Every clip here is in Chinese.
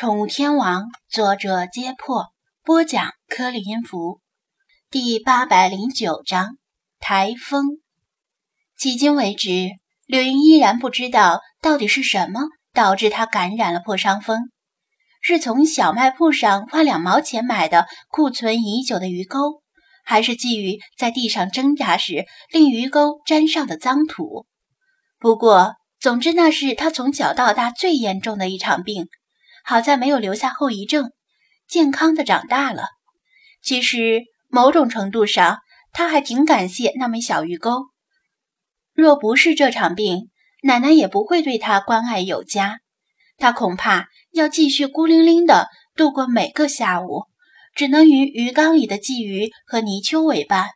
宠物天王，作者：揭破，播讲：颗粒音符，第八百零九章台风。迄今为止，柳莹依然不知道到底是什么导致她感染了破伤风，是从小卖铺上花两毛钱买的库存已久的鱼钩，还是鲫鱼在地上挣扎时令鱼钩沾上的脏土？不过，总之那是他从小到大最严重的一场病。好在没有留下后遗症，健康的长大了。其实某种程度上，他还挺感谢那枚小鱼钩。若不是这场病，奶奶也不会对他关爱有加。他恐怕要继续孤零零的度过每个下午，只能与鱼缸里的鲫鱼和泥鳅为伴。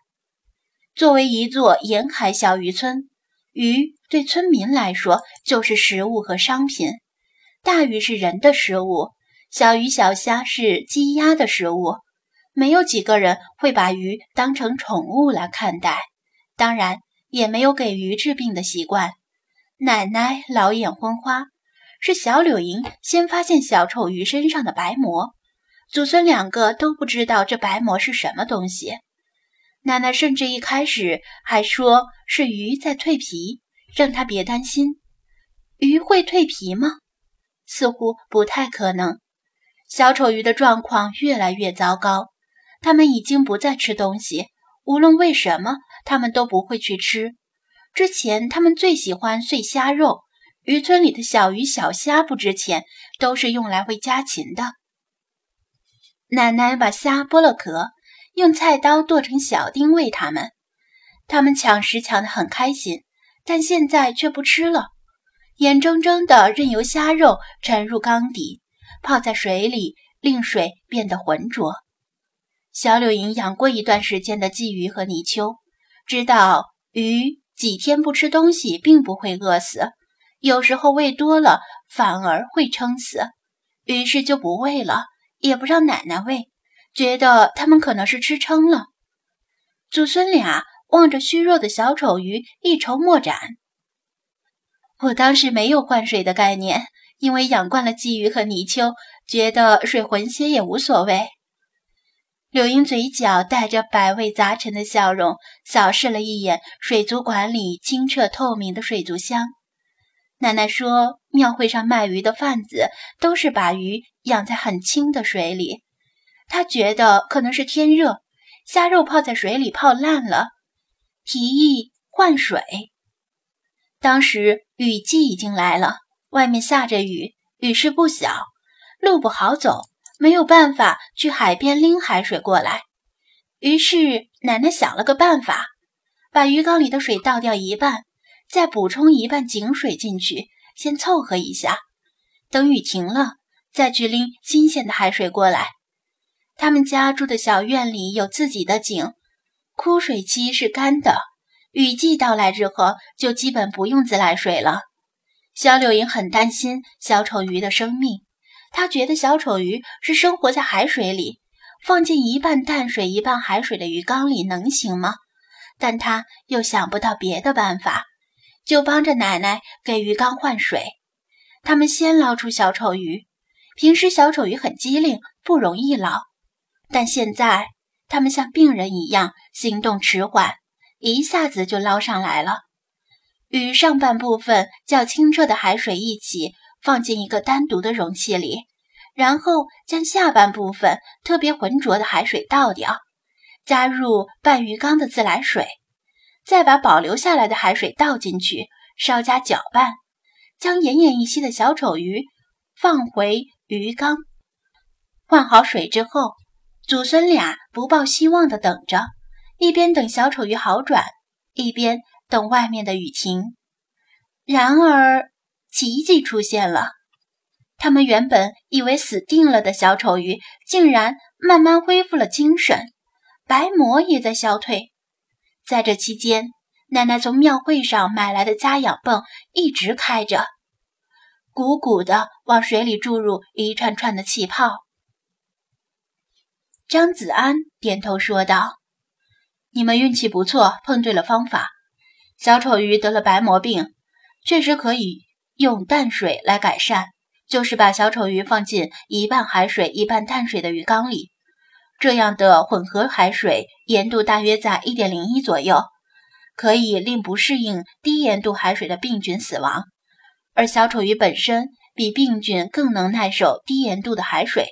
作为一座沿海小渔村，鱼对村民来说就是食物和商品。大鱼是人的食物，小鱼小虾是鸡鸭的食物，没有几个人会把鱼当成宠物来看待，当然也没有给鱼治病的习惯。奶奶老眼昏花，是小柳莹先发现小丑鱼身上的白膜，祖孙两个都不知道这白膜是什么东西。奶奶甚至一开始还说是鱼在蜕皮，让她别担心。鱼会蜕皮吗？似乎不太可能。小丑鱼的状况越来越糟糕，它们已经不再吃东西，无论为什么，它们都不会去吃。之前，它们最喜欢碎虾肉，渔村里的小鱼小虾不值钱，都是用来喂家禽的。奶奶把虾剥了壳，用菜刀剁成小丁喂它们，它们抢食抢得很开心，但现在却不吃了。眼睁睁地任由虾肉沉入缸底，泡在水里，令水变得浑浊。小柳莹养过一段时间的鲫鱼和泥鳅，知道鱼几天不吃东西并不会饿死，有时候喂多了反而会撑死，于是就不喂了，也不让奶奶喂，觉得它们可能是吃撑了。祖孙俩望着虚弱的小丑鱼，一筹莫展。我当时没有换水的概念，因为养惯了鲫鱼和泥鳅，觉得水浑些也无所谓。柳英嘴角带着百味杂陈的笑容，扫视了一眼水族馆里清澈透明的水族箱。奶奶说，庙会上卖鱼的贩子都是把鱼养在很清的水里。她觉得可能是天热，虾肉泡在水里泡烂了，提议换水。当时。雨季已经来了，外面下着雨，雨势不小，路不好走，没有办法去海边拎海水过来。于是奶奶想了个办法，把鱼缸里的水倒掉一半，再补充一半井水进去，先凑合一下，等雨停了再去拎新鲜的海水过来。他们家住的小院里有自己的井，枯水期是干的。雨季到来之后，就基本不用自来水了。小柳莹很担心小丑鱼的生命，她觉得小丑鱼是生活在海水里，放进一半淡水一半海水的鱼缸里能行吗？但她又想不到别的办法，就帮着奶奶给鱼缸换水。他们先捞出小丑鱼，平时小丑鱼很机灵，不容易捞，但现在他们像病人一样行动迟缓。一下子就捞上来了，与上半部分较清澈的海水一起放进一个单独的容器里，然后将下半部分特别浑浊的海水倒掉，加入半鱼缸的自来水，再把保留下来的海水倒进去，稍加搅拌，将奄奄一息的小丑鱼放回鱼缸。换好水之后，祖孙俩不抱希望地等着。一边等小丑鱼好转，一边等外面的雨停。然而，奇迹出现了。他们原本以为死定了的小丑鱼，竟然慢慢恢复了精神，白膜也在消退。在这期间，奶奶从庙会上买来的加氧泵一直开着，鼓鼓的往水里注入一串串的气泡。张子安点头说道。你们运气不错，碰对了方法。小丑鱼得了白膜病，确实可以用淡水来改善，就是把小丑鱼放进一半海水一半淡水的鱼缸里，这样的混合海水盐度大约在一点零一左右，可以令不适应低盐度海水的病菌死亡。而小丑鱼本身比病菌更能耐受低盐度的海水，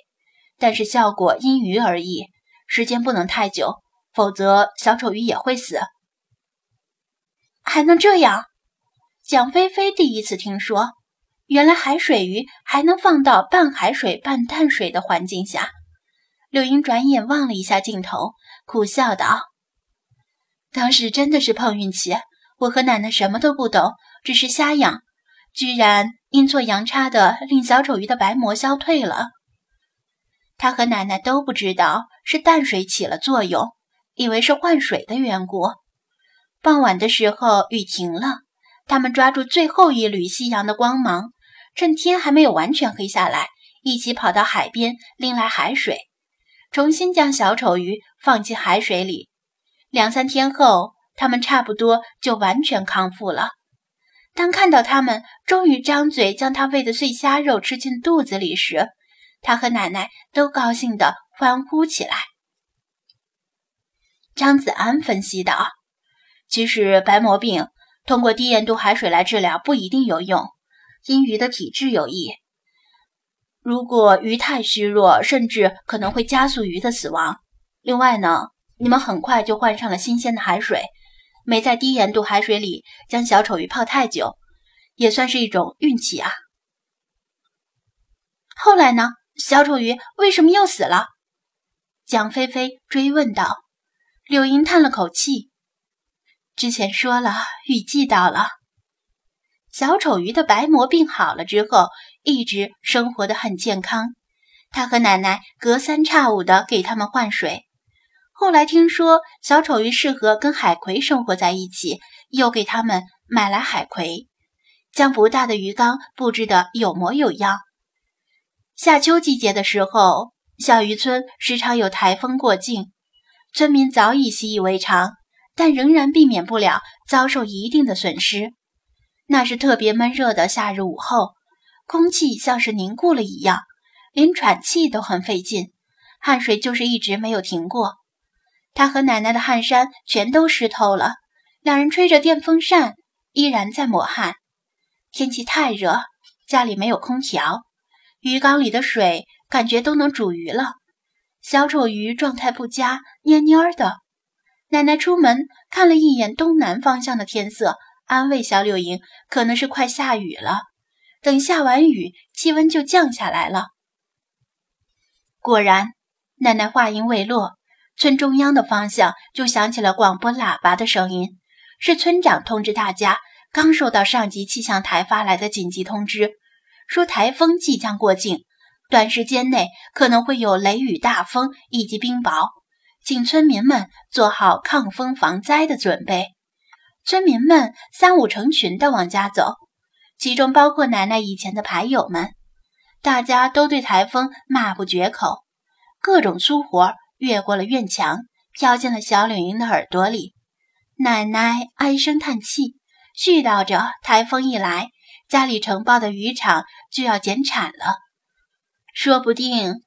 但是效果因鱼而异，时间不能太久，否则小丑鱼也会死。还能这样？蒋菲菲第一次听说，原来海水鱼还能放到半海水半淡水的环境下。柳英转眼望了一下镜头，苦笑道：“当时真的是碰运气，我和奶奶什么都不懂，只是瞎养。”居然阴错阳差的令小丑鱼的白膜消退了。他和奶奶都不知道是淡水起了作用，以为是换水的缘故。傍晚的时候雨停了，他们抓住最后一缕夕阳的光芒，趁天还没有完全黑下来，一起跑到海边拎来海水，重新将小丑鱼放进海水里。两三天后，他们差不多就完全康复了。当看到他们终于张嘴将他喂的碎虾肉吃进肚子里时，他和奶奶都高兴地欢呼起来。张子安分析道：“其实白膜病通过低盐度海水来治疗不一定有用，因鱼的体质有异。如果鱼太虚弱，甚至可能会加速鱼的死亡。另外呢，你们很快就换上了新鲜的海水。”没在低盐度海水里将小丑鱼泡太久，也算是一种运气啊。后来呢？小丑鱼为什么又死了？蒋菲菲追问道。柳莹叹了口气：“之前说了，雨季到了。小丑鱼的白膜病好了之后，一直生活的很健康。他和奶奶隔三差五的给他们换水。”后来听说小丑鱼适合跟海葵生活在一起，又给他们买来海葵，将不大的鱼缸布置得有模有样。夏秋季节的时候，小渔村时常有台风过境，村民早已习以为常，但仍然避免不了遭受一定的损失。那是特别闷热的夏日午后，空气像是凝固了一样，连喘气都很费劲，汗水就是一直没有停过。他和奶奶的汗衫全都湿透了，两人吹着电风扇，依然在抹汗。天气太热，家里没有空调，鱼缸里的水感觉都能煮鱼了。小丑鱼状态不佳，蔫蔫的。奶奶出门看了一眼东南方向的天色，安慰小柳莹：“可能是快下雨了，等下完雨，气温就降下来了。”果然，奶奶话音未落。村中央的方向就响起了广播喇叭的声音，是村长通知大家，刚收到上级气象台发来的紧急通知，说台风即将过境，短时间内可能会有雷雨大风以及冰雹，请村民们做好抗风防灾的准备。村民们三五成群地往家走，其中包括奶奶以前的牌友们，大家都对台风骂不绝口，各种粗活。越过了院墙，飘进了小柳莺的耳朵里。奶奶唉声叹气，絮叨着：“台风一来，家里承包的渔场就要减产了，说不定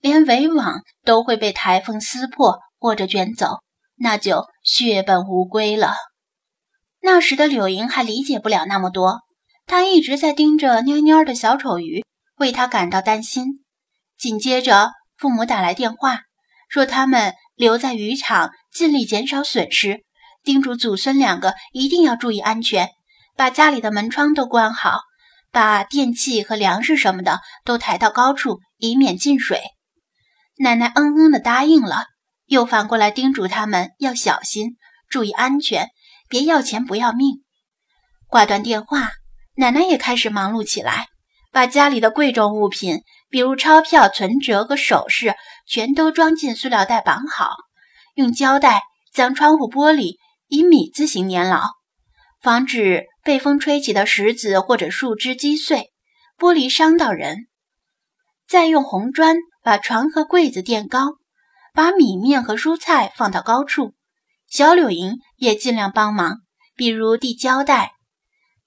连围网都会被台风撕破或者卷走，那就血本无归了。”那时的柳莹还理解不了那么多，她一直在盯着蔫蔫的小丑鱼，为他感到担心。紧接着，父母打来电话。说他们留在渔场，尽力减少损失，叮嘱祖孙两个一定要注意安全，把家里的门窗都关好，把电器和粮食什么的都抬到高处，以免进水。奶奶嗯嗯的答应了，又反过来叮嘱他们要小心，注意安全，别要钱不要命。挂断电话，奶奶也开始忙碌起来，把家里的贵重物品。比如钞票、存折和首饰，全都装进塑料袋绑好，用胶带将窗户玻璃以米字形粘牢，防止被风吹起的石子或者树枝击碎，玻璃伤到人。再用红砖把床和柜子垫高，把米面和蔬菜放到高处。小柳莹也尽量帮忙，比如递胶带，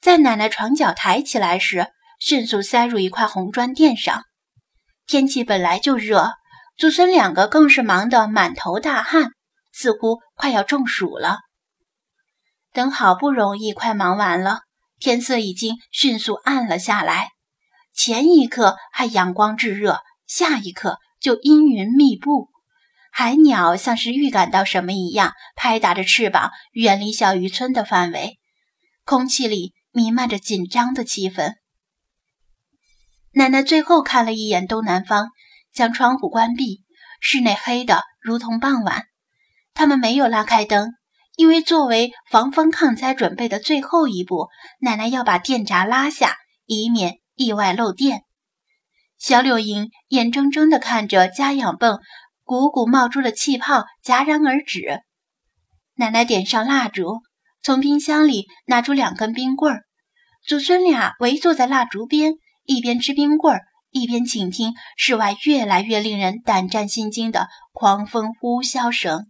在奶奶床脚抬起来时。迅速塞入一块红砖垫上。天气本来就热，祖孙两个更是忙得满头大汗，似乎快要中暑了。等好不容易快忙完了，天色已经迅速暗了下来。前一刻还阳光炙热，下一刻就阴云密布。海鸟像是预感到什么一样，拍打着翅膀远离小渔村的范围。空气里弥漫着紧张的气氛。奶奶最后看了一眼东南方，将窗户关闭，室内黑的如同傍晚。他们没有拉开灯，因为作为防风抗灾准备的最后一步，奶奶要把电闸拉下，以免意外漏电。小柳莹眼睁睁地看着加氧泵。鼓鼓冒出的气泡戛然而止。奶奶点上蜡烛，从冰箱里拿出两根冰棍儿。祖孙俩围坐在蜡烛边，一边吃冰棍儿，一边倾听室外越来越令人胆战心惊的狂风呼啸声。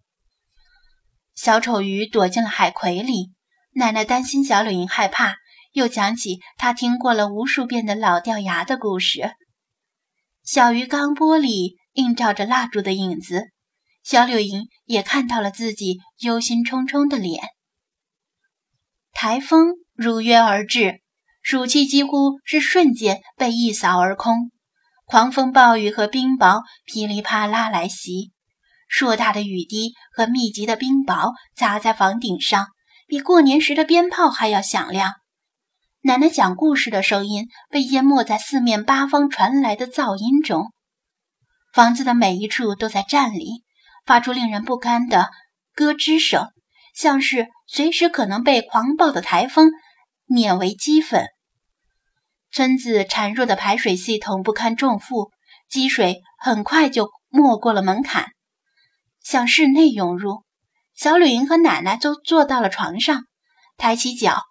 小丑鱼躲进了海葵里。奶奶担心小柳莹害怕，又讲起她听过了无数遍的老掉牙的故事。小鱼缸玻璃。映照着蜡烛的影子，小柳莹也看到了自己忧心忡忡的脸。台风如约而至，暑气几乎是瞬间被一扫而空。狂风暴雨和冰雹噼里啪啦来袭，硕大的雨滴和密集的冰雹砸在房顶上，比过年时的鞭炮还要响亮。奶奶讲故事的声音被淹没在四面八方传来的噪音中。房子的每一处都在颤栗，发出令人不堪的咯吱声，像是随时可能被狂暴的台风碾为齑粉。村子孱弱的排水系统不堪重负，积水很快就没过了门槛，向室内涌入。小吕莹和奶奶都坐到了床上，抬起脚，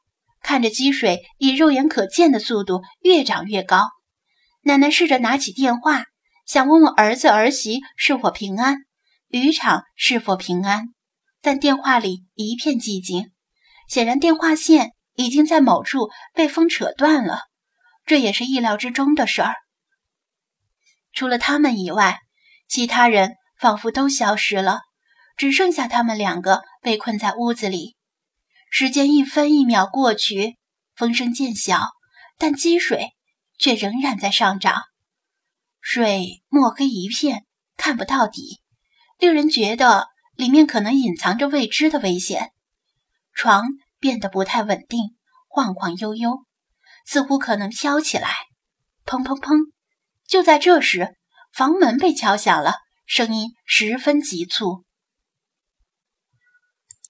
看着积水以肉眼可见的速度越涨越高。奶奶试着拿起电话。想问问儿子儿媳是否平安，渔场是否平安，但电话里一片寂静，显然电话线已经在某处被风扯断了。这也是意料之中的事儿。除了他们以外，其他人仿佛都消失了，只剩下他们两个被困在屋子里。时间一分一秒过去，风声渐小，但积水却仍然在上涨。水墨黑一片，看不到底，令人觉得里面可能隐藏着未知的危险。床变得不太稳定，晃晃悠悠，似乎可能飘起来。砰砰砰！就在这时，房门被敲响了，声音十分急促。